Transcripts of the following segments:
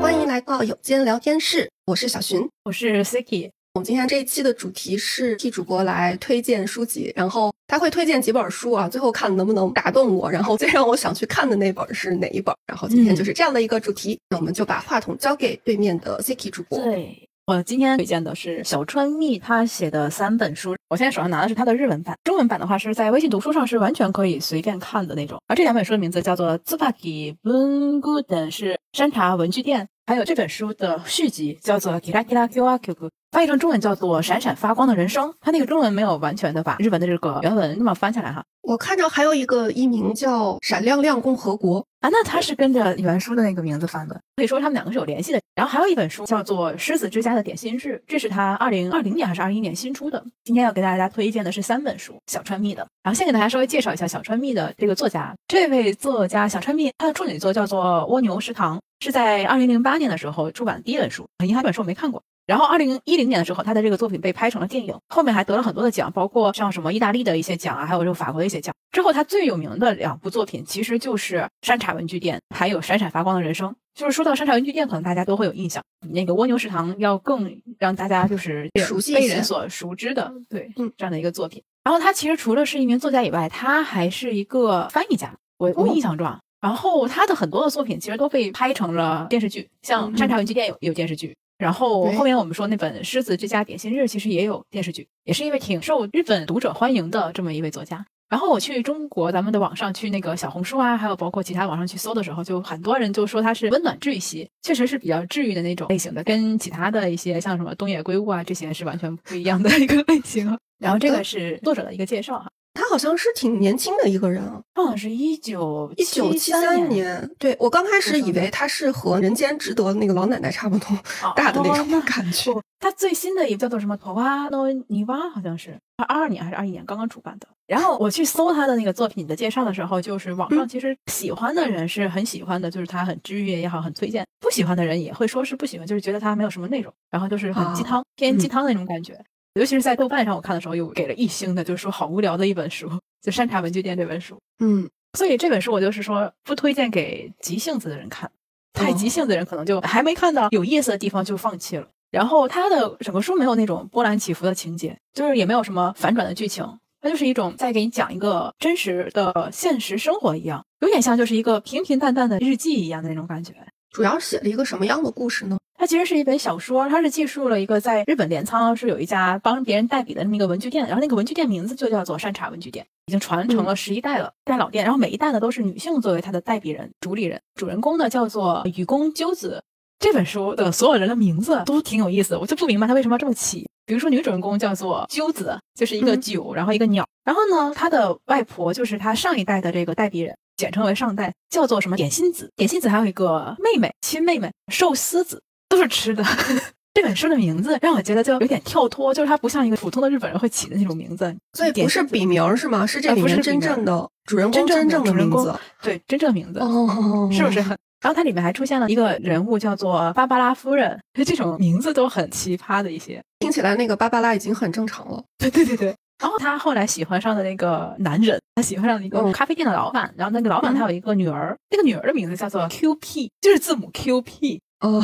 欢迎来到有间聊天室，我是小寻。我是 Siki，我们今天这一期的主题是替主播来推荐书籍，然后他会推荐几本书啊，最后看能不能打动我，然后最让我想去看的那本是哪一本。然后今天就是这样的一个主题，那我们就把话筒交给对面的 Siki 主播。对我今天推荐的是小川蜜他写的三本书。我现在手上拿的是他的日文版，中文版的话是在微信读书上是完全可以随便看的那种。而这两本书的名字叫做《Tsubaki Bungood》是山茶文具店，还有这本书的续集叫做《Kira Kira Kyo Kyo》，翻译成中文叫做《闪闪发光的人生》。它那个中文没有完全的把日文的这个原文那么翻下来哈。我看着还有一个译名叫《闪亮亮共和国》啊，那它是跟着原书的那个名字翻的，可以说他们两个是有联系的。然后还有一本书叫做《狮子之家的点心日》，这是他二零二零年还是二一年新出的。今天要给大家推荐的是三本书，小川蜜的。然后先给大家稍微介绍一下小川蜜的这个作家，这位作家小川蜜，他的处女作叫做《蜗牛食堂》，是在二零零八年的时候出版的第一本书，很遗憾，这本书我没看过。然后，二零一零年的时候，他的这个作品被拍成了电影，后面还得了很多的奖，包括像什么意大利的一些奖啊，还有这个法国的一些奖。之后，他最有名的两部作品其实就是《山茶文具店》，还有《闪闪发光的人生》。就是说到山茶文具店，可能大家都会有印象，比那个蜗牛食堂要更让大家就是熟悉被人所熟知的，对，嗯，这样的一个作品。然后他其实除了是一名作家以外，他还是一个翻译家，我我印象中。然后他的很多的作品其实都被拍成了电视剧，像《山茶文具店》有有电视剧。然后后面我们说那本《狮子之家点心日》其实也有电视剧，也是一位挺受日本读者欢迎的这么一位作家。然后我去中国咱们的网上去那个小红书啊，还有包括其他网上去搜的时候，就很多人就说他是温暖治愈系，确实是比较治愈的那种类型的，跟其他的一些像什么东野圭吾啊这些是完全不一样的一个类型。然后这个是作者的一个介绍哈。他好像是挺年轻的一个人啊，好像是一九一九七三年。对我刚开始以为他是和人间值得那个老奶奶差不多大的那种 感觉。他最新的一部叫做什么《托瓦诺尼娃》，好像是二二年还是二一年刚刚出版的。然后我去搜他的那个作品的介绍的时候，就是网上其实喜欢的人是很喜欢的，就是他很治愈也好，很推荐；不喜欢的人也会说是不喜欢，就是觉得他没有什么内容，然后就是很鸡汤，偏鸡汤那种感觉。尤其是在豆瓣上，我看的时候又给了一星的，就是说好无聊的一本书，就《山茶文具店》这本书。嗯，所以这本书我就是说不推荐给急性子的人看，太急性子的人可能就还没看到有意思的地方就放弃了。然后它的整个书没有那种波澜起伏的情节，就是也没有什么反转的剧情，它就是一种在给你讲一个真实的现实生活一样，有点像就是一个平平淡淡的日记一样的那种感觉。主要写了一个什么样的故事呢？它其实是一本小说，它是记述了一个在日本镰仓是有一家帮别人代笔的那么一个文具店，然后那个文具店名字就叫做山茶文具店，已经传承了十一代了，代老店。然后每一代呢都是女性作为它的代笔人、主理人。主人公呢叫做雨宫鸠子。这本书的所有人的名字都挺有意思的，我就不明白他为什么要这么起。比如说女主人公叫做鸠子，就是一个九，然后一个鸟。然后呢，她的外婆就是她上一代的这个代笔人。简称为上代，叫做什么点心子？点心子还有一个妹妹，亲妹妹寿司子，都是吃的。这本书的名字让我觉得就有点跳脱，就是它不像一个普通的日本人会起的那种名字。所以不是笔名是吗？是这里面真正的主人公真正的名字？对，真正的名字哦是不是？然后它里面还出现了一个人物叫做芭芭拉夫人，这种名字都很奇葩的一些。听起来那个芭芭拉已经很正常了。对对对对。然后他后来喜欢上的那个男人，他喜欢上了一个咖啡店的老板。然后那个老板他有一个女儿，那个女儿的名字叫做 Q P，就是字母 Q P 哦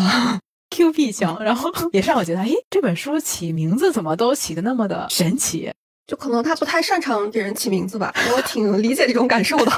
，Q P 强。然后也是让我觉得，哎，这本书起名字怎么都起的那么的神奇？就可能他不太擅长给人起名字吧，我挺理解这种感受的。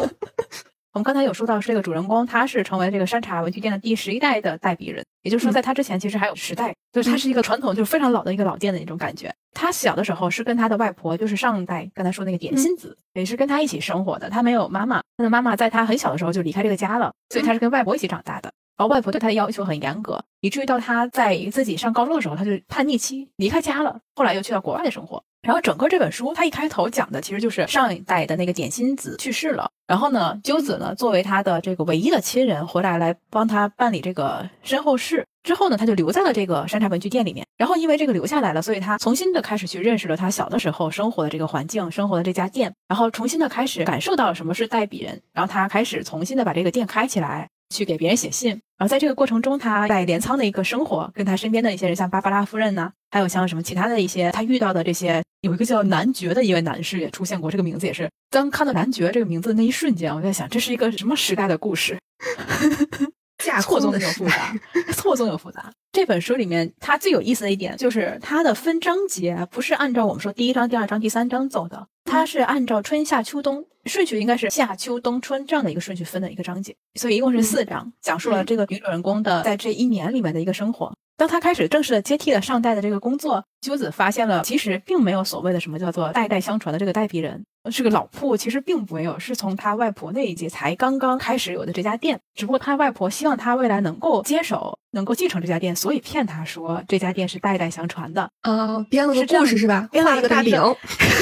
我们刚才有说到，是这个主人公，他是成为这个山茶文具店的第十一代的代笔人，也就是说，在他之前其实还有十代，就是他是一个传统，就是非常老的一个老店的那种感觉。他小的时候是跟他的外婆，就是上一代刚才说那个点心子，也是跟他一起生活的。他没有妈妈，他的妈妈在他很小的时候就离开这个家了，所以他是跟外婆一起长大的。然后外婆对他的要求很严格，以至于到他在自己上高中的时候，他就叛逆期离开家了，后来又去到国外的生活。然后整个这本书，它一开头讲的其实就是上一代的那个点心子去世了，然后呢，鸠子呢作为他的这个唯一的亲人回来来帮他办理这个身后事，之后呢，他就留在了这个山茶文具店里面。然后因为这个留下来了，所以他重新的开始去认识了他小的时候生活的这个环境，生活的这家店，然后重新的开始感受到什么是代笔人，然后他开始重新的把这个店开起来。去给别人写信。然后在这个过程中，他在镰仓的一个生活，跟他身边的一些人，像芭芭拉夫人呐、还有像什么其他的一些他遇到的这些，有一个叫男爵的一位男士也出现过，这个名字也是。当看到男爵这个名字的那一瞬间，我在想，这是一个什么时代的故事？架错综空的时又复杂，错综有复杂。这本书里面，它最有意思的一点就是它的分章节不是按照我们说第一章、第二章、第三章走的，它是按照春夏秋冬顺序，应该是夏秋冬春这样的一个顺序分的一个章节，所以一共是四章，讲述了这个女主人公的在这一年里面的一个生活。当他开始正式的接替了上代的这个工作，鸠子发现了其实并没有所谓的什么叫做代代相传的这个代笔人，这个老铺其实并没有，是从他外婆那一届才刚刚开始有的这家店。只不过他外婆希望他未来能够接手，能够继承这家店，所以骗他说这家店是代代相传的。啊，编了个故事是吧？编了一个大饼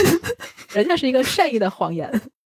人家是一个善意的谎言。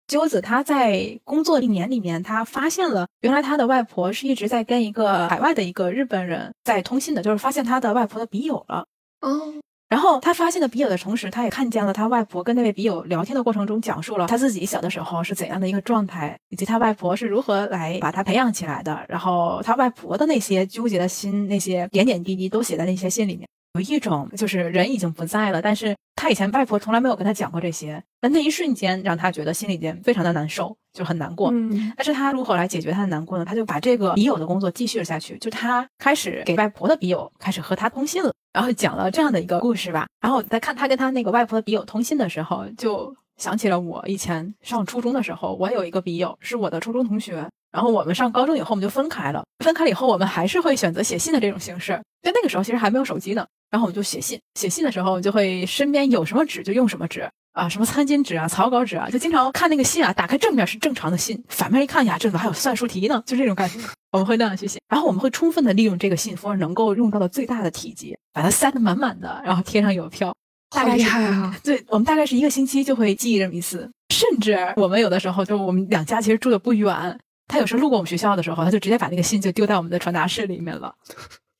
鸠子他在工作一年里面，他发现了原来他的外婆是一直在跟一个海外的一个日本人在通信的，就是发现他的外婆的笔友了。哦，然后他发现了笔友的同时，他也看见了他外婆跟那位笔友聊天的过程中，讲述了他自己小的时候是怎样的一个状态，以及他外婆是如何来把他培养起来的。然后他外婆的那些纠结的心，那些点点滴滴都写在那些信里面。有一种就是人已经不在了，但是他以前外婆从来没有跟他讲过这些，但那一瞬间让他觉得心里边非常的难受，就很难过。嗯但是他如何来解决他的难过呢？他就把这个笔友的工作继续了下去，就他开始给外婆的笔友开始和他通信了，然后讲了这样的一个故事吧。然后我在看他跟他那个外婆的笔友通信的时候，就想起了我以前上初中的时候，我有一个笔友是我的初中同学。然后我们上高中以后，我们就分开了。分开了以后，我们还是会选择写信的这种形式。就那个时候其实还没有手机呢，然后我们就写信。写信的时候，就会身边有什么纸就用什么纸。啊，什么餐巾纸啊、草稿纸啊，就经常看那个信啊，打开正面是正常的信，反面一看呀，这怎么还有算术题呢？就这种感觉，我们会那样去写。然后我们会充分的利用这个信封能够用到的最大的体积，把它塞得满满的，然后贴上邮票。大概是害啊！对，我们大概是一个星期就会寄这么一次，甚至我们有的时候就我们两家其实住的不远，他有时候路过我们学校的时候，他就直接把那个信就丢在我们的传达室里面了。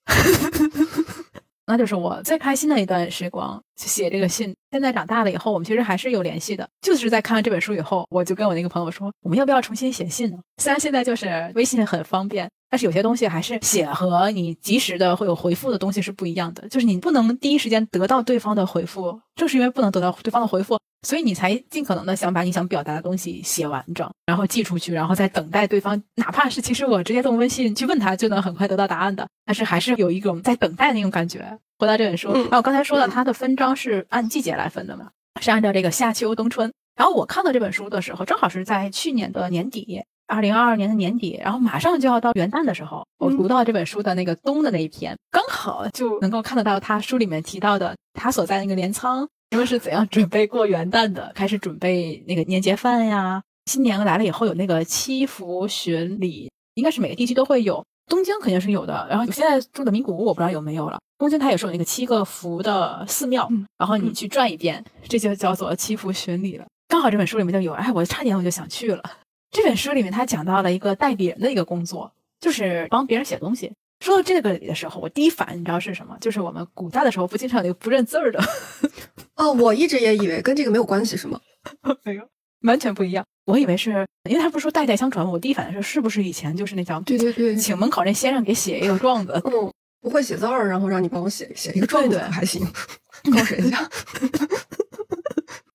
那就是我最开心的一段时光，写这个信。现在长大了以后，我们其实还是有联系的。就是在看完这本书以后，我就跟我那个朋友说，我们要不要重新写信呢？虽然现在就是微信很方便，但是有些东西还是写和你及时的会有回复的东西是不一样的。就是你不能第一时间得到对方的回复，正是因为不能得到对方的回复，所以你才尽可能的想把你想表达的东西写完整，然后寄出去，然后再等待对方。哪怕是其实我直接动微信去问他，就能很快得到答案的，但是还是有一种在等待那种感觉。回到这本书，嗯然后我刚才说了，它的分章是按季节来分的嘛，是按照这个夏秋冬春。然后我看到这本书的时候，正好是在去年的年底，二零二二年的年底，然后马上就要到元旦的时候，我嗯读到这本书的那个冬的那一篇，刚好就能够看得到他书里面提到的他所在那个镰仓，他们是怎样准备过元旦的，开始准备那个年节饭呀。新年来了以后有那个七福巡礼，应该是每个地区都会有，东京肯定是有的。然后我现在住的名古屋我不知道有没有了，东京它也是有那个七个福的寺庙，嗯然后你去转一遍，这就叫做七福巡礼了。刚好这本书里面就有，哎，我差点我就想去了。这本书里面他讲到了一个代笔人的一个工作，就是帮别人写东西。说到这个里的时候，我第一反应你知道是什么？就是我们古代的时候不经常有不认字儿的，哦，我一直也以为跟这个没有关系，是吗？没有，完全不一样。我以为是因为他不是说代代相传吗？我第一反应是是不是以前就是那叫对对对，请门口那先生给写一个状子，嗯，不会写字儿，然后让你帮我写写一个状子还行，告谁一下？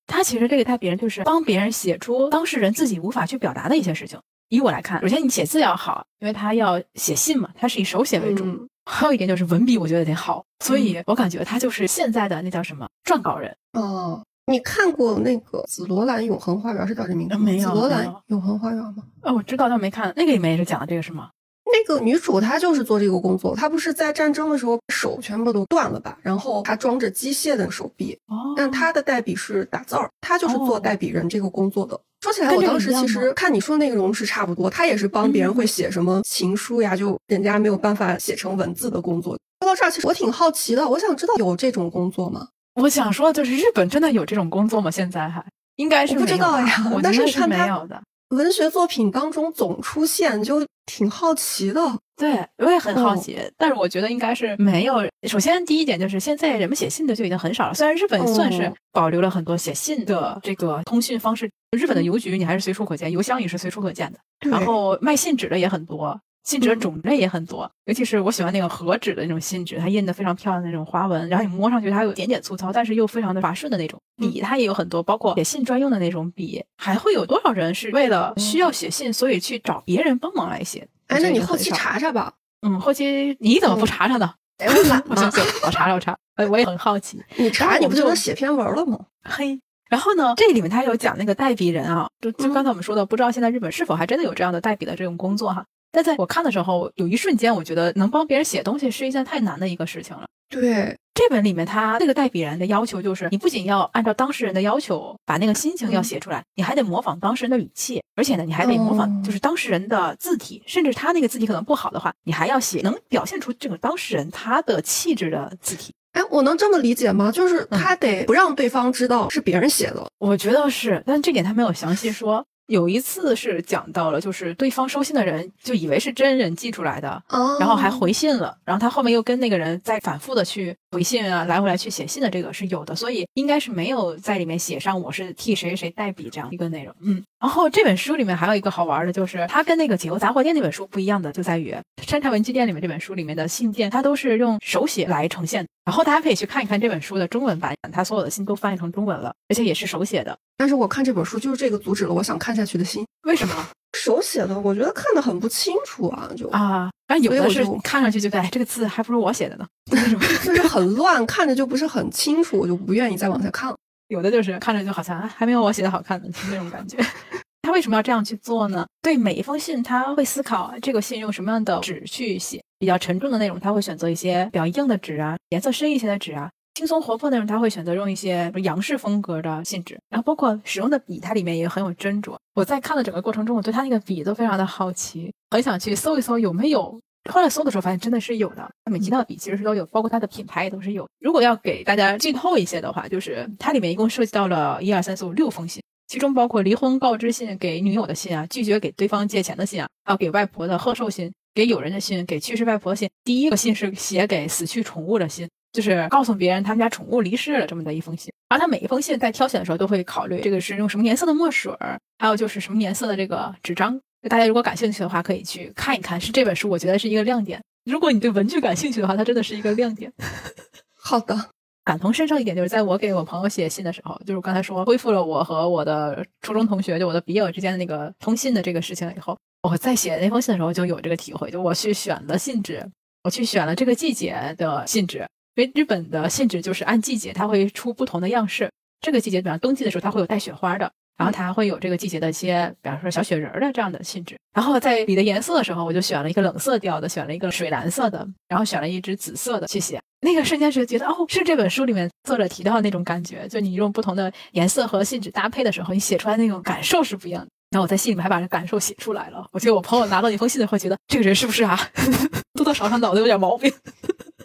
他其实这个代别人就是帮别人写出当事人自己无法去表达的一些事情。以我来看，首先你写字要好，因为他要写信嘛，他是以手写为主。嗯 还有一点就是文笔，我觉得得好，所以我感觉他就是现在的那叫什么撰稿人。哦，你看过那个《紫罗兰永恒花园》是叫这名字吗？没有紫罗兰永恒花园吗？哦，我知道，但没看那个里面也是讲的这个是吗？那个女主她就是做这个工作，她不是在战争的时候手全部都断了吧？然后她装着机械的手臂，哦，但她的代笔是打字儿，她就是做哦代笔人这个工作的。说起来，我当时其实看你说内容是差不多，她也是帮别人嗯会写什么情书呀，就人家没有办法写成文字的工作。说到这儿，其实我挺好奇的，我想知道有这种工作吗？我想说，就是日本真的有这种工作吗？现在还应该是不知道呀我但是是看没有的。文学作品当中总出现，就挺好奇的。对，我也很好哦奇，但是我觉得应该是没有。首先，第一点就是现在人们写信的就已经很少了。虽然日本算是哦保留了很多写信的这个通讯方式，日本的邮局你还是随处可见，邮箱也是随处可见的。然后卖信纸的也很多，信纸的种类也很多，尤其是我喜欢那个和纸的那种信纸，它印的非常漂亮的那种花纹，然后你摸上去它有点点粗糙，但是又非常的滑顺的那种。笔它也有很多，包括写信专用的那种笔。还会有多少人是为了需要写信，所以去找别人帮忙来写？哎，那你后期查查吧。嗯，后期你怎么不查查呢？哎，我懒嘛。我查查，我查。哎，我也很好奇。你查，你不就能写篇文了吗？嘿。然后呢，这里面他有讲那个代笔人啊，就就刚才我们说的，不知道现在日本是否还真的有这样的代笔的这种工作哈。但在我看的时候，有一瞬间，我觉得能帮别人写东西是一件太难的一个事情了。对，这本里面他这个代笔人的要求就是，你不仅要按照当事人的要求把那个心情要写出来，你还得模仿当事人的语气，而且呢，你还得模仿就是当事人的字体，甚至他那个字体可能不好的话，你还要写能表现出这个当事人他的气质的字体。哎，我能这么理解吗？就是他得不让对方知道是别人写的。我觉得是，但这点他没有详细说。有一次是讲到了，就是对方收信的人就以为是真人寄出来的，然后还回信了，然后他后面又跟那个人再反复的去回信啊，来回来去写信的这个是有的，所以应该是没有在里面写上我是替谁谁代笔这样一个内容。嗯，然后这本书里面还有一个好玩的，就是它跟那个解忧杂货店那本书不一样的，就在于山茶文具店里面这本书里面的信件，它都是用手写来呈现。然后大家可以去看一看这本书的中文版，它所有的信都翻译成中文了，而且也是手写的。但是我看这本书就是这个阻止了我想看下去的心。为什么？手写的，我觉得看的很不清楚啊，就啊，但有的是看上去就哎，这个字还不如我写的呢 就是很乱，看着就不是很清楚，我就不愿意再往下看了。有的就是看着就好像还没有我写的好看呢，就那种感觉。他为什么要这样去做呢？对每一封信，他会思考这个信用什么样的纸去写。比较沉重的内容，他会选择一些比较硬的纸啊，颜色深一些的纸啊；轻松活泼内容，他会选择用一些洋式风格的信纸。然后包括使用的笔，它里面也很有斟酌。我在看的整个过程中，我对他那个笔都非常的好奇，很想去搜一搜有没有。后来搜的时候发现真的是有的，每提到的笔其实是都有，包括它的品牌也都是有。如果要给大家剧透一些的话，就是它里面一共涉及到了一二三四五六封信，其中包括离婚告知信、给女友的信啊、拒绝给对方借钱的信啊，还有给外婆的贺寿信。给友人的信，给去世外婆的信。第一个信是写给死去宠物的信，就是告诉别人他们家宠物离世了这么的一封信。而他每一封信在挑选的时候都会考虑这个是用什么颜色的墨水，还有就是什么颜色的这个纸张。大家如果感兴趣的话，可以去看一看。是这本书，我觉得是一个亮点。如果你对文具感兴趣的话，它真的是一个亮点。好的，感同身受一点，就是在我给我朋友写信的时候，就是我刚才说恢复了我和我的初中同学，就我的笔友之间的那个通信的这个事情了以后。我在写那封信的时候就有这个体会，就我去选了信纸，我去选了这个季节的信纸，因为日本的信纸就是按季节，它会出不同的样式。这个季节，比方冬季的时候，它会有带雪花的，然后它还会有这个季节的一些，比方说小雪人的这样的信纸。然后在笔的颜色的时候，我就选了一个冷色调的，选了一个水蓝色的，然后选了一支紫色的去写。那个瞬间是觉得，哦，是这本书里面作者提到的那种感觉，就你用不同的颜色和信纸搭配的时候，你写出来那种感受是不一样的。然后我在信里面还把这感受写出来了。我觉得我朋友拿到那封信的会觉得这个人是不是啊？多多少少脑子有点毛病。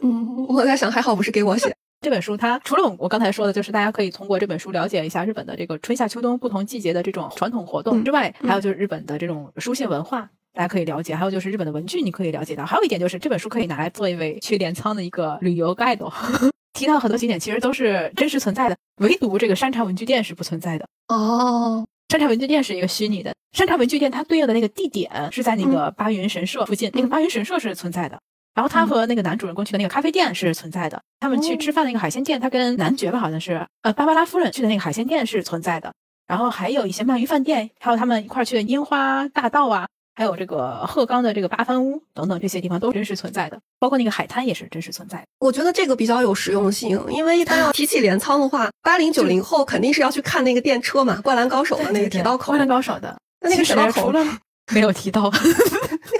嗯，我在想，还好不是给我写 这本书。它除了我刚才说的，就是大家可以通过这本书了解一下日本的这个春夏秋冬不同季节的这种传统活动之外，还有就是日本的这种书信文化，大家可以了解。还有就是日本的文具，你可以了解到。还有一点就是这本书可以拿来做一位去镰仓的一个旅游 guide，提到很多景点其实都是真实存在的，唯独这个山茶文具店是不存在的。哦。山茶文具店是一个虚拟的，山茶文具店它对应的那个地点是在那个八云神社附近，那个八云神社是存在的。然后他和那个男主人公去的那个咖啡店是存在的，他们去吃饭那个海鲜店，他跟男爵吧好像是，呃，芭芭拉夫人去的那个海鲜店是存在的。然后还有一些鳗鱼饭店，还有他们一块去的樱花大道啊。还有这个鹤冈的这个八幡屋等等这些地方都真实存在的，包括那个海滩也是真实存在的。我觉得这个比较有实用性，因为一般要提起镰仓的话，八零九零后肯定是要去看那个电车嘛，《灌篮高手》的那个铁道口。灌篮高手的，那那个铁道口 没有提到。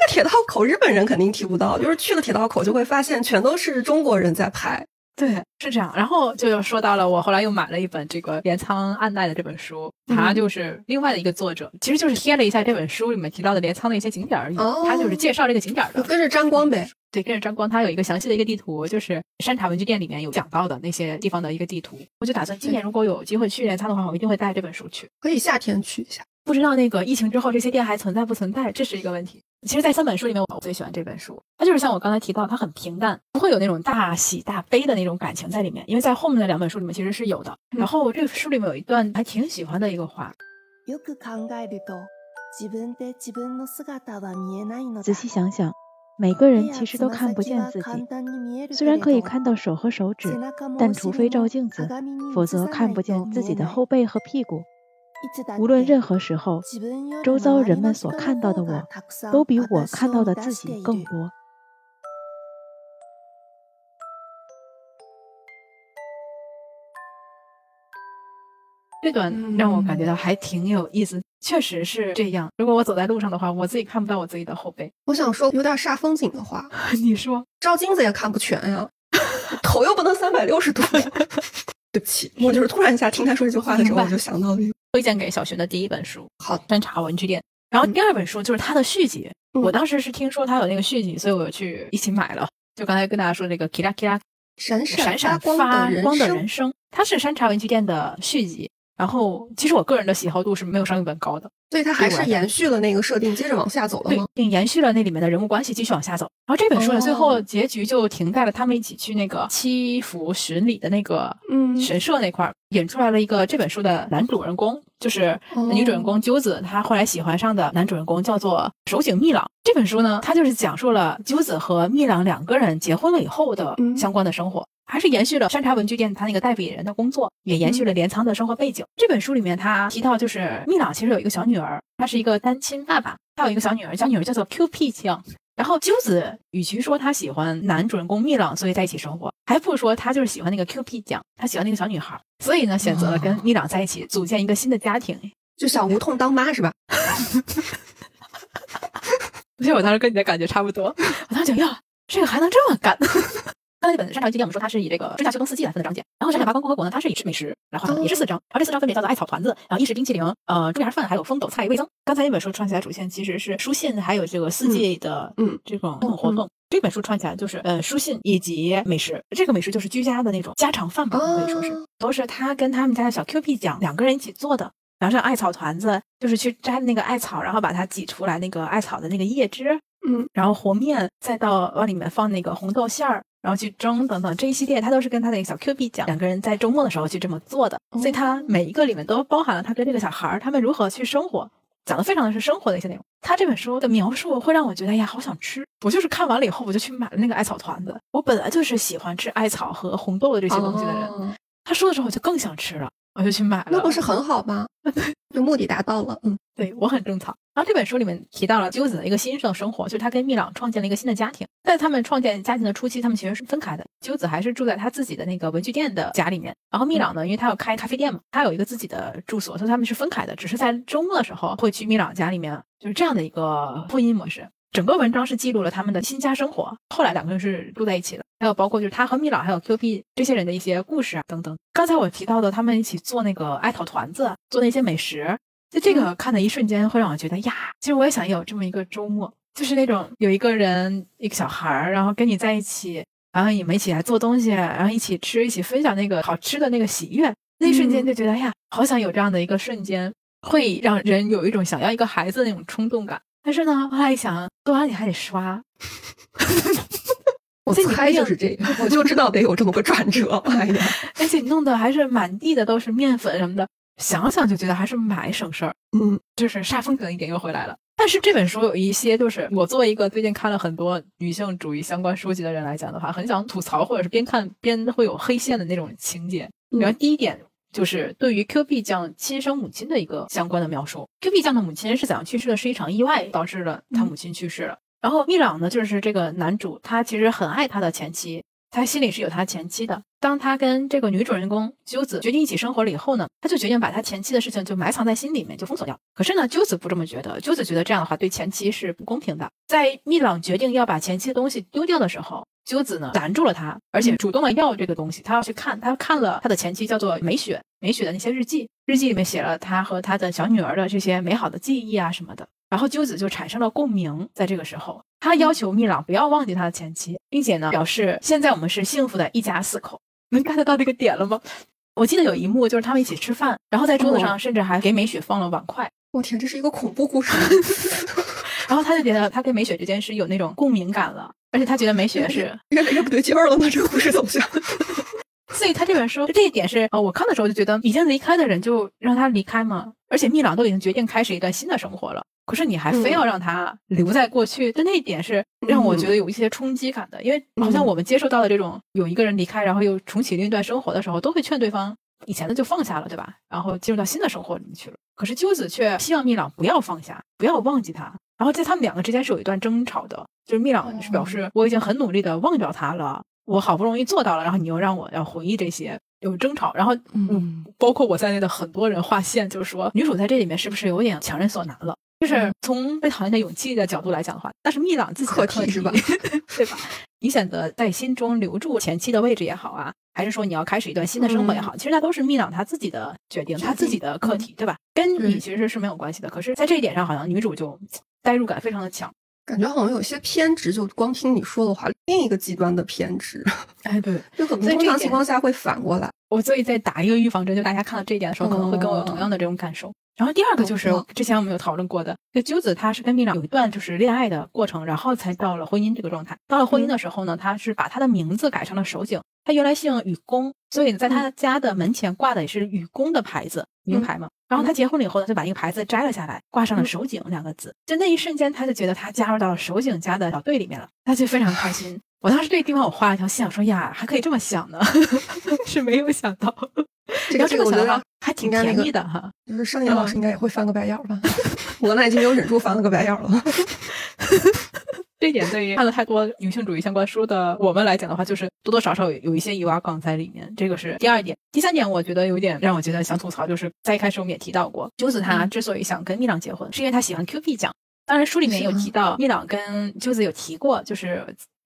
那个铁道口日本人肯定提不到，就是去了铁道口就会发现全都是中国人在拍。对，是这样。然后就又说到了，我后来又买了一本这个镰仓暗奈的这本书，它就是另外的一个作者，其实就是贴了一下这本书里面提到的镰仓的一些景点而已。他就是介绍这个景点的，跟着沾光呗。对，跟着沾光。他有一个详细的一个地图，就是山茶文具店里面有讲到的那些地方的一个地图。我就打算今年如果有机会去镰仓的话，我一定会带这本书去。可以夏天去一下。不知道那个疫情之后这些店还存在不存在，这是一个问题。其实，在三本书里面，我最喜欢这本书。它就是像我刚才提到，它很平淡，不会有那种大喜大悲的那种感情在里面。因为在后面的两本书里面其实是有的。然后这个书里面有一段还挺喜欢的一个话。仔细想想，每个人其实都看不见自己。虽然可以看到手和手指，但除非照镜子，否则看不见自己的后背和屁股。无论任何时候，周遭人们所看到的我，都比我看到的自己更多。这段让我感觉到还挺有意思，确实是这样。如果我走在路上的话，我自己看不到我自己的后背。我想说有点煞风景的话，你说照镜子也看不全呀，头又不能三百六十度。对不起，我就是突然一下听他说这句话的时候，我就想到了推荐给小学的第一本书《好山茶文具店》，然后第二本书就是他的续集。我当时是听说他有那个续集，所以我去一起买了。就刚才跟大家说那个 “kira kira” 闪闪闪发光的人生，它是山茶文具店的续集。然后，其实我个人的喜好度是没有上一本高的，所以它还是延续了那个设定，接着往下走了吗？并延续了那里面的人物关系，继续往下走。然后这本书的最后结局就停在了他们一起去那个七福巡礼的那个嗯神社那块儿，引出来了一个这本书的男主人公，就是女主人公鸠子，她后来喜欢上的男主人公叫做手井密朗。这本书呢，它就是讲述了鸠子和密朗两个人结婚了以后的相关的生活。还是延续了山茶文具店他那个代理人的工作，也延续了镰仓的生活背景。这本书里面他提到，就是密朗其实有一个小女儿，他是一个单亲爸爸，他有一个小女儿，小女儿叫做 Q P 酱。然后鸠子与其说他喜欢男主人公密朗，所以在一起生活，还不如说他就是喜欢那个 Q P 酱，他喜欢那个小女孩，所以呢选择了跟密朗在一起，组建一个新的家庭，就小无痛当妈是吧？我觉得我当时跟你的感觉差不多，我当时觉得呀，这个还能这么干。刚才那本《山茶文具店》，我们说它是以这个春夏秋冬四季来分的章节。然后《闪闪发光共和国》呢，它是以吃美食来划分，也是四章。然后这四章分别叫做艾草团子，然后意式冰淇淋，呃，猪牙饭，还有风斗菜味增。刚才那本书串起来主线其实是书信，还有这个四季的嗯这种活动。这本书串起来就是呃书信以及美食。这个美食就是居家的那种家常饭吧，可以说是都是他跟他们家的小 Q P 讲两个人一起做的。然后像艾草团子，就是去摘那个艾草，然后把它挤出来那个艾草的那个叶汁，嗯，然后和面，再到往里面放那个红豆馅儿。然后去蒸等等这一系列，他都是跟他的小 Q B 讲，两个人在周末的时候去这么做的，所以他每一个里面都包含了他跟这个小孩儿他们如何去生活，讲的非常的是生活的一些内容。他这本书的描述会让我觉得，哎呀，好想吃。我就是看完了以后，我就去买了那个艾草团子。我本来就是喜欢吃艾草和红豆的这些东西的人，他说的时候我就更想吃了。我就去买了，那不是很好吗？就目的达到了。嗯，对我很种草。然后这本书里面提到了鸠子的一个新生生活，就是他跟蜜朗创建了一个新的家庭。在他们创建家庭的初期，他们其实是分开的。鸠子还是住在他自己的那个文具店的家里面，然后蜜朗呢，因为他要开咖啡店嘛，他有一个自己的住所，所以他们是分开的。只是在周末的时候会去蜜朗家里面，就是这样的一个婚姻模式。整个文章是记录了他们的新家生活，后来两个人是住在一起的，还有包括就是他和蜜老还有 Q P 这些人的一些故事啊等等。刚才我提到的，他们一起做那个艾草团子，做那些美食，就这个看的一瞬间会让我觉得呀，其实我也想有这么一个周末，就是那种有一个人一个小孩儿，然后跟你在一起，然后你们一起来做东西，然后一起吃，一起分享那个好吃的那个喜悦，那一瞬间就觉得呀，好想有这样的一个瞬间，会让人有一种想要一个孩子的那种冲动感。但是呢，后来一想，做完你还得刷。我猜就是这个，我就知道得有这么个转折。哎呀，而且你弄的还是满地的都是面粉什么的，想想就觉得还是买省事儿。嗯，就是煞风景一点又回来了。但是这本书有一些，就是我作为一个最近看了很多女性主义相关书籍的人来讲的话，很想吐槽，或者是边看边会有黑线的那种情节。比方第一点。就是对于 Q B 酱亲生母亲的一个相关的描述。Q B 酱的母亲是怎样去世的？是一场意外导致了他母亲去世了。然后蜜朗呢，就是这个男主，他其实很爱他的前妻，他心里是有他前妻的。当他跟这个女主人公鸠子决定一起生活了以后呢，他就决定把他前妻的事情就埋藏在心里面，就封锁掉。可是呢，鸠子不这么觉得，鸠子觉得这样的话对前妻是不公平的。在蜜朗决定要把前妻的东西丢掉的时候。鸠子呢拦住了他，而且主动的要这个东西，他要去看，他看了他的前妻叫做美雪，美雪的那些日记，日记里面写了他和他的小女儿的这些美好的记忆啊什么的。然后鸠子就产生了共鸣，在这个时候，他要求蜜朗不要忘记他的前妻，并且呢表示现在我们是幸福的一家四口。能 get 到这个点了吗？我记得有一幕就是他们一起吃饭，然后在桌子上甚至还给美雪放了碗筷。我天，这是一个恐怖故事。然后他就觉得他跟美雪之间是有那种共鸣感了。而且他觉得美雪是越来越不对劲儿了呢，这个故事走向。所以他这本书这一点是呃，我看的时候就觉得已经离开的人就让他离开嘛。而且蜜朗都已经决定开始一段新的生活了，可是你还非要让他留在过去，就那一点是让我觉得有一些冲击感的，因为好像我们接受到的这种有一个人离开，然后又重启另一段生活的时候，都会劝对方以前的就放下了，对吧？然后进入到新的生活里面去了。可是鸠子却希望蜜朗不要放下，不要忘记他。然后在他们两个之间是有一段争吵的，就是蜜朗是表示我已经很努力的忘掉他了，我好不容易做到了，然后你又让我要回忆这些，有争吵。然后嗯，包括我在内的很多人划线，就是说女主在这里面是不是有点强人所难了？就是从被讨厌的勇气的角度来讲的话，但是蜜朗自己的课题是吧？对吧？你选择在心中留住前妻的位置也好啊，还是说你要开始一段新的生活也好，其实那都是蜜朗他自己的决定，他自己的课题，对吧？跟你其实是没有关系的。可是，在这一点上，好像女主就。代入感非常的强，感觉好像有些偏执，就光听你说的话，另一个极端的偏执。哎，对，就可能通常情况下会反过来。我所以在打一个预防针，就大家看到这一点的时候，可能会跟我有同样的这种感受。然后第二个就是之前我们有讨论过的，就鸠子他是跟蜜朗有一段就是恋爱的过程，然后才到了婚姻这个状态。到了婚姻的时候呢，他是把他的名字改成了守井。他原来姓雨宫，所以在他家的门前挂的也是雨宫的牌子，名牌嘛。然后他结婚了以后呢，就把那个牌子摘了下来，挂上了守井两个字。就那一瞬间，他就觉得他加入到了守井家的小队里面了，他就非常开心。我当时这个地方我画了一条线，我说呀，还可以这么想呢，是没有想到。这个这个我觉得还挺甜蜜的哈。就是尚野老师应该也会翻个白眼吧？我那已经没有忍住翻了个白眼了。这一点对于看了太多女性主义相关书的我们来讲的话，就是多多少少有一些遗娃梗在里面。这个是第二点。第三点，我觉得有点让我觉得想吐槽，就是在一开始我们也提到过，鸠子他之所以想跟蜜朗结婚，是因为他喜欢 Q P 奖。当然，书里面有提到蜜朗跟鸠子有提过，就是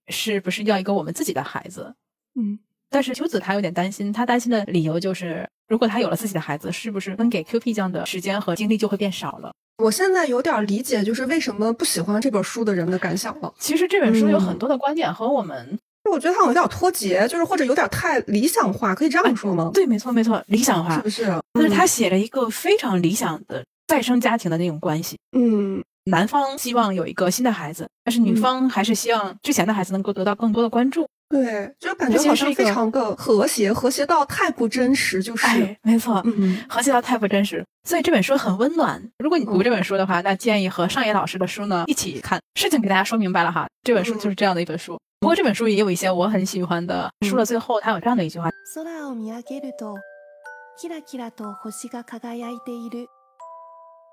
是不是要一个我们自己的孩子？嗯。但是秋子她有点担心，她担心的理由就是，如果她有了自己的孩子，是不是分给 Q P 酱的时间和精力就会变少了？我现在有点理解，就是为什么不喜欢这本书的人的感想了。其实这本书有很多的观点和我们，我觉得它有点脱节，就是或者有点太理想化，可以这样说吗？对，没错，没错，理想化是不是？但是他写了一个非常理想的再生家庭的那种关系。嗯，男方希望有一个新的孩子，但是女方还是希望之前的孩子能够得到更多的关注。对，就感觉好像非常的和谐，和谐到太不真实，就是没错，嗯，和谐到太不真实。所以这本书很温暖。如果你读这本书的话，那建议和上野老师的书呢一起看。事情给大家说明白了哈，这本书就是这样的一本书。不过这本书也有一些我很喜欢的。书的最后，它有这样的一句话：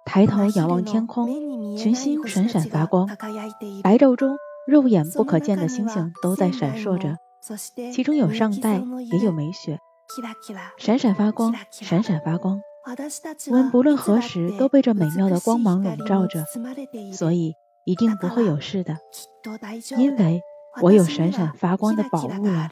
抬头仰望天空，群星闪闪发光，白昼中。肉眼不可见的星星都在闪烁着，其中有上代，也有美雪，闪闪发光，闪闪发光。我们不论何时都被这美妙的光芒笼罩着，所以一定不会有事的，因为我有闪闪发光的宝物啊。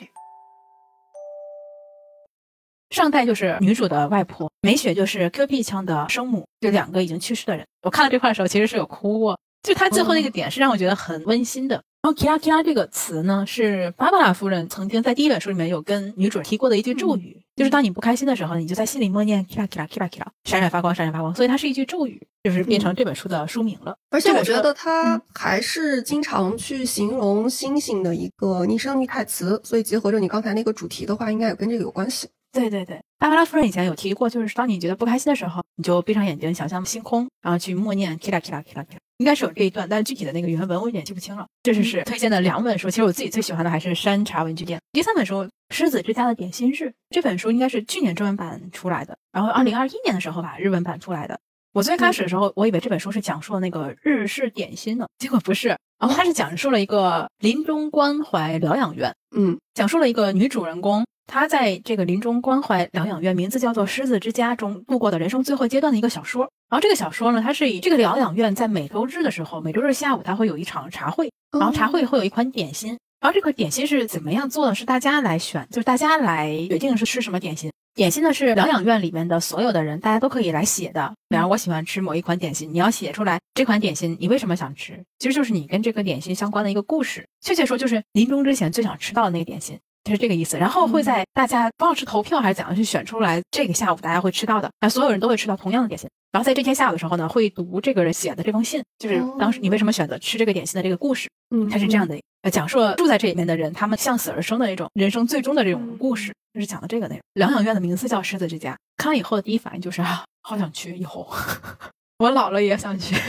上代就是女主的外婆，美雪就是 Q P 枪的生母，就两个已经去世的人。我看到这块的时候，其实是有哭过。就他最后那个点是让我觉得很温馨的。然后 “kira kira” 这个词呢，是芭芭拉夫人曾经在第一本书里面有跟女主提过的一句咒语，就是当你不开心的时候，你就在心里默念 “kira kira kira kira”，闪闪发光，闪闪发光。所以它是一句咒语，就是变成这本书的书名了。而且我觉得它还是经常去形容星星的一个拟声拟态词，所以结合着你刚才那个主题的话，应该也跟这个有关系。对对对，芭芭拉夫人以前有提过，就是当你觉得不开心的时候，你就闭上眼睛，想象星空，然后去默念 “kira kira kira kira”。应该是有这一段，但是具体的那个原文我有点记不清了。这是是推荐的两本书，其实我自己最喜欢的还是山茶文具店。第三本书《狮子之家的点心日》，这本书应该是去年中文版出来的，然后二零二一年的时候吧，日文版出来的。我最开始的时候，我以为这本书是讲述了那个日式点心的，结果不是。然后它是讲述了一个临终关怀疗养院，嗯，讲述了一个女主人公。他在这个临终关怀疗养院，名字叫做《狮子之家》中度过的人生最后阶段的一个小说。然后这个小说呢，它是以这个疗养院在每周日的时候，每周日下午它会有一场茶会，然后茶会会有一款点心。然后这个点心是怎么样做的？是大家来选，就是大家来决定是吃什么点心。点心呢是疗养院里面的所有的人，大家都可以来写的。比方我喜欢吃某一款点心，你要写出来这款点心你为什么想吃，其实就是你跟这个点心相关的一个故事。确切说就是临终之前最想吃到的那个点心。是这个意思，然后会在大家不知道是投票还是怎样去选出来这个下午大家会吃到的，那所有人都会吃到同样的点心。然后在这天下午的时候呢，会读这个人写的这封信，就是当时你为什么选择吃这个点心的这个故事。嗯，它是这样的，呃，讲述了住在这里面的人他们向死而生的那种人生最终的这种故事，就是讲的这个内容。疗养院的名字叫狮子之家，看完以后的第一反应就是啊，好想去以后。我老了也想去。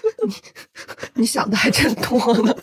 你想的还真多呢。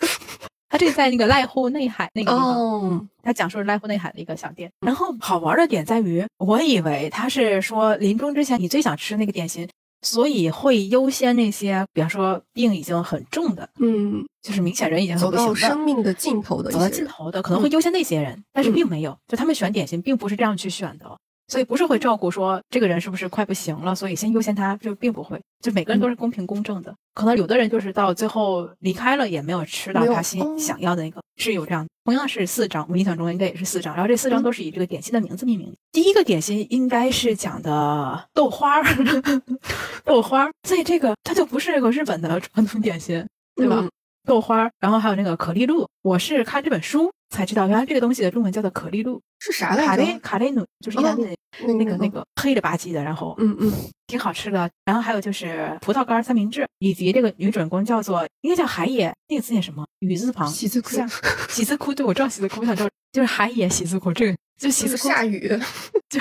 他这个在那个濑户内海那个地方，哦，他讲述了濑户内海的一个小店。然后好玩的点在于，我以为他是说临终之前你最想吃那个点心，所以会优先那些，比方说病已经很重的，嗯，就是明显人已经很走到。生命的尽头的走到，尽头的可能会优先那些人，但是并没有，就他们选点心并不是这样去选的，所以不是会照顾说这个人是不是快不行了，所以先优先他，就并不会，就每个人都是公平公正的。可能有的人就是到最后离开了，也没有吃到他心哦想要的那个，是有这样。同样是四张，我印象中应该也是四张，然后这四张嗯都是以这个点心的名字命名。第一个点心应该是讲的豆花儿，豆花儿，所以这个它就不是个日本的传统点心，对吧？嗯豆花儿，然后还有那个可丽露，我是看这本书才知道，原来这个东西的中文叫做可丽露，是啥来卡雷？卡雷努，就是意大利的那那个那，个黑了吧唧的，然后嗯嗯，挺好吃的。然后还有就是葡萄干三明治，以及这个女主人公叫做应该叫海野，那个字念什么？雨字旁，喜字哭像喜字库，对我知道喜字库，我想知道就是海野喜字库，这个就喜字库下雨，就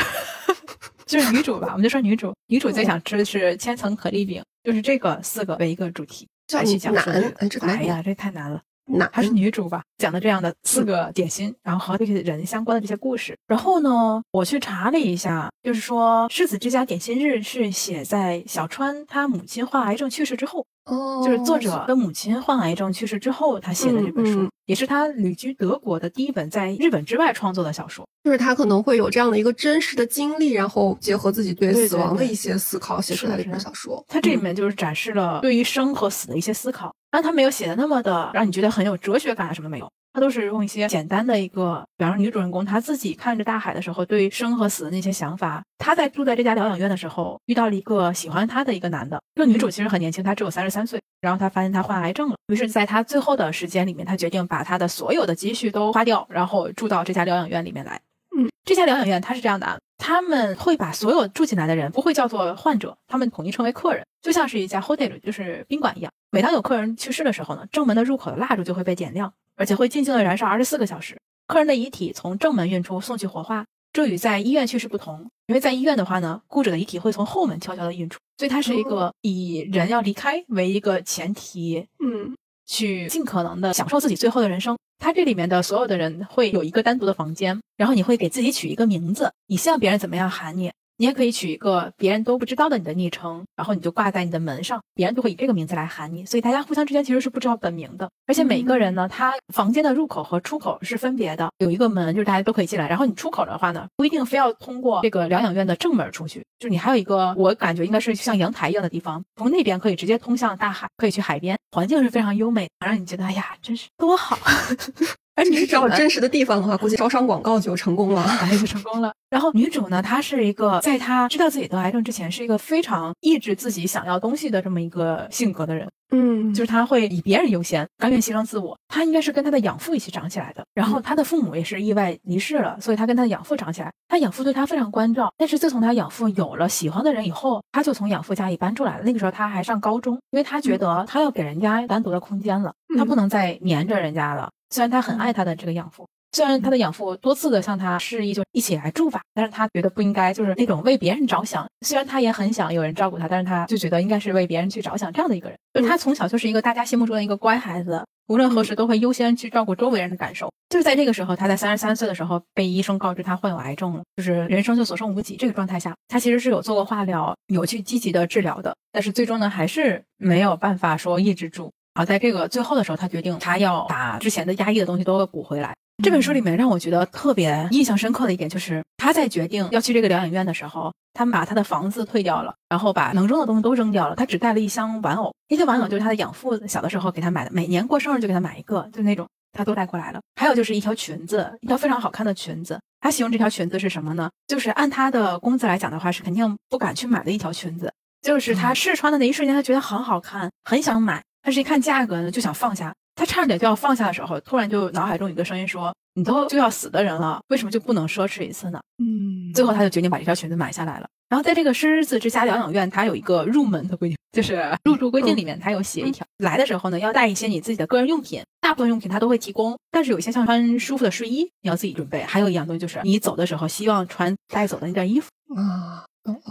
就是女主吧，我们就说女主，女主最想吃的是千层可丽饼，就是这个四个为一个主题叫来去讲。哎这难哎呀，这太难了。难还是女主吧，讲的这样的四个点心，然后和这些人相关的这些故事。然后呢，我去查了一下，就是说世子之家点心日是写在小川他母亲患癌症去世之后，哦，就是作者的母亲患癌症去世之后，他写的这本书，嗯。嗯也是他旅居德国的第一本在日本之外创作的小说。就是他可能会有这样的一个真实的经历，然后结合自己对死亡的一些思考，写出来的一是的本小说。他这里嗯。面就是展示了对于生和死的一些思考，但他没有写的那么的让你觉得很有哲学感啊什么没有，他都是用一些简单的一个，比方说女主人公她自己看着大海的时候，对于生和死的那些想法。她在住在这家疗养院的时候，遇到了一个喜欢她的一个男的，这个女主其实很年轻，她只有三十三岁，然后她发现她患癌症了，于是在她最后的时间里面，她决定把她的所有的积蓄都花掉，然后住到这家疗养院里面来。嗯，这家疗养院它是这样的啊，他们会把所有住进来的人不会叫做患者，他们统一称为客人，就像是一家 hotel，就是宾馆一样。每当有客人去世的时候呢，正门的入口的蜡烛就会被点亮，而且会静静的燃烧二十四个小时。客人的遗体从正门运出，送去火化。这与在医院去世不同，因为在医院的话呢，雇主的遗体会从后门悄悄的运出，所以它是一个以人要离开为一个前提，嗯去尽可能的享受自己最后的人生。它这里面的所有的人会有一个单独的房间，然后你会给自己取一个名字，你希望别人怎么样喊你。你也可以取一个别人都不知道的你的昵称，然后你就挂在你的门上，别人就会以这个名字来喊你。所以大家互相之间其实是不知道本名的，而且每个人呢，他房间的入口和出口是分别的，有一个门就是大家都可以进来。然后你出口的话呢，不一定非要通过这个疗养院的正门出去，就是你还有一个我感觉应该是像阳台一样的地方，从那边可以直接通向大海，可以去海边，环境是非常优美，让你觉得哎呀，真是多好。而你女主呢是找真实的地方的话，估计招商广告就成功了。哎，就成功了。然后女主呢，她是一个在她知道自己得癌症之前，是一个非常抑制自己想要东西的这么一个性格的人，嗯，就是她会以别人优先，甘愿牺牲自我。她应该是跟她的养父一起长起来的，然后她的父母也是意外离世了，所以她跟她的养父长起来。她养父对她非常关照，但是自从她养父有了喜欢的人以后，她就从养父家里搬出来了。那个时候她还上高中，因为她觉得她要给人家单独的空间了，她不能再黏着人家了。虽然他很爱他的这个养父，虽然他的养父多次的向他示意，就一起来住吧，但是他觉得不应该，就是那种为别人着想。虽然他也很想有人照顾他，但是他就觉得应该是为别人去着想这样的一个人。就是她从小就是一个大家心目中的一个乖孩子，无论何时都会优先去照顾周围人的感受。就是在这个时候，他在三十三岁的时候被医生告知他患有癌症了，就是人生就所剩无几这个状态下，他其实是有做过化疗，有去积极的治疗的，但是最终呢，还是没有办法说抑制住。然后在这个最后的时候，他决定他要把之前的压抑的东西都给补回来。这本书里面让我觉得特别印象深刻的一点，就是他在决定要去这个疗养院的时候，他们把他的房子退掉了，然后把能扔的东西都扔掉了，他只带了一箱玩偶。那些玩偶就是他的养父小的时候给他买的，每年过生日就给他买一个，就那种他都带过来了。还有就是一条裙子，一条非常好看的裙子。他形容这条裙子是什么呢？就是按他的工资来讲的话，是肯定不敢去买的一条裙子。就是他试穿的那一瞬间，他觉得很好看，很想买。但是一看价格呢，就想放下。他差点就要放下的时候，突然就脑海中有一个声音说：“你都就要死的人了，为什么就不能奢侈一次呢？”嗯，最后他就决定把这条裙子买下来了。然后在这个狮子之家疗养院，它有一个入门的规定，就是 入住规定里面它有写一条，来的时候呢要带一些你自己的个人用品，大部分用品它都会提供，但是有一些像穿舒服的睡衣你要自己准备，还有一样东西就是你走的时候希望穿带走的那件衣服。啊，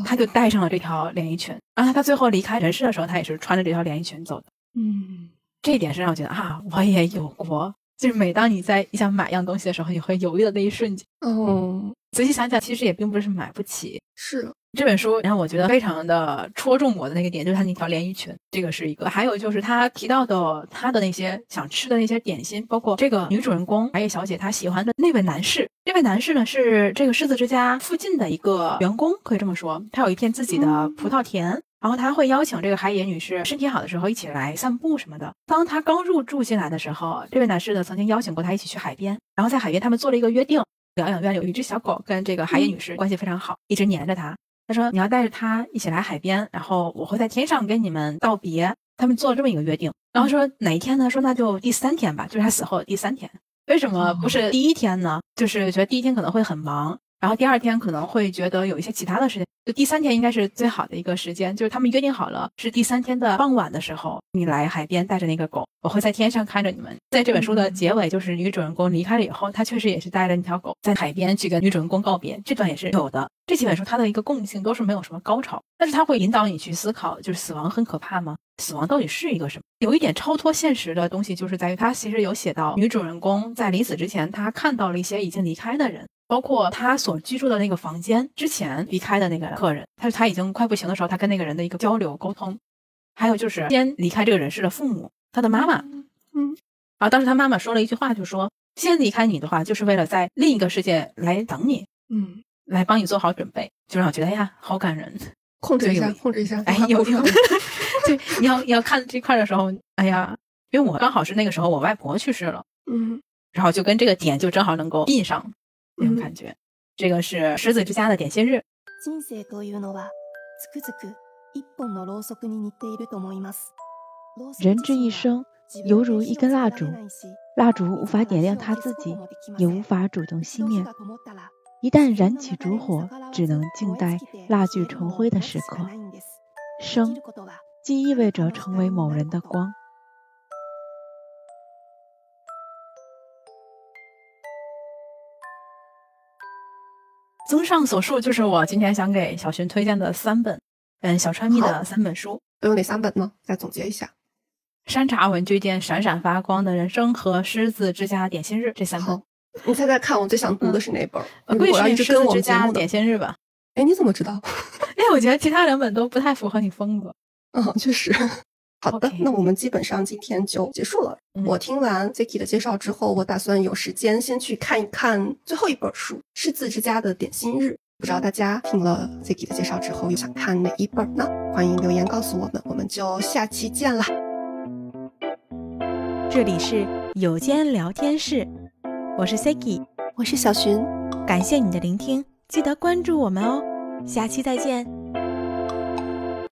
他就带上了这条连衣裙。然后他最后离开人世的时候，他也是穿着这条连衣裙走的。嗯，这一点是让我觉得啊，我也有过。就是每当你在想买一样东西的时候，你会犹豫的那一瞬间。哦，仔细想想，其实也并不是买不起。是这本书让我觉得非常的戳中我的那个点，就是他那条连衣裙，这个是一个。还有就是他提到的他的那些想吃的那些点心，包括这个女主人公白夜小姐她喜欢的那位男士。这位男士呢是这个狮子之家附近的一个员工，可以这么说，他有一片自己的葡萄田。然后他会邀请这个海野女士身体好的时候一起来散步什么的。当他刚入住进来的时候，这位男士呢曾经邀请过他一起去海边。然后在海边，他们做了一个约定：疗养院有一只小狗跟这个海野女士关系非常好，一直黏着她。他说你要带着它一起来海边，然后我会在天上跟你们道别。他们做了这么一个约定。然后说哪一天呢？说那就第三天吧，就是他死后的第三天。为什么不是第一天呢？就是觉得第一天可能会很忙。然后第二天可能会觉得有一些其他的事情，就第三天应该是最好的一个时间，就是他们约定好了是第三天的傍晚的时候，你来海边带着那个狗，我会在天上看着你们。在这本书的结尾，就是女主人公离开了以后，她确实也是带着那条狗在海边去跟女主人公告别，这段也是有的。这几本书它的一个共性都是没有什么高潮，但是它会引导你去思考，就是死亡很可怕吗？死亡到底是一个什么？有一点超脱现实的东西，就是在于它其实有写到女主人公在临死之前，她看到了一些已经离开的人。包括他所居住的那个房间之前离开的那个客人，他他已经快不行的时候，他跟那个人的一个交流沟通，还有就是先离开这个人世的父母，他的妈妈，嗯，然后当时他妈妈说了一句话，就说先离开你的话，就是为了在另一个世界来等你，嗯，来帮你做好准备，就让我觉得哎呀，好感人，控制一下，控制一下，哎，有有，对，你要你要看这块的时候，哎呀，因为我刚好是那个时候我外婆去世了，嗯，然后就跟这个点就正好能够印上。那种感觉，这个是狮子之家的点心日。人这一生犹如一根蜡烛，蜡烛无法点亮他自己，也无法主动熄灭。一旦燃起烛火，只能静待蜡炬成灰的时刻。生，既意味着成为某人的光。综上所述，就是我今天想给小寻推荐的三本，嗯，小川蜜的三本书。都有哪三本呢？再总结一下：山茶文具店闪闪发光的人生和狮子之家点心日这三本。你猜猜看，我最想读的是哪本？估计是狮子之家点心日吧？哎，你怎么知道？因 为我觉得其他两本都不太符合你风格。嗯，确实。好的，那我们基本上今天就结束了。我听完 Ziki 的介绍之后，我打算有时间先去看一看最后一本书《狮子之家的点心日》。不知道大家听了 Ziki 的介绍之后，又想看哪一本呢？欢迎留言告诉我们，我们就下期见啦！这里是有间聊天室，我是 Ziki，我是小寻，感谢你的聆听，记得关注我们哦，下期再见。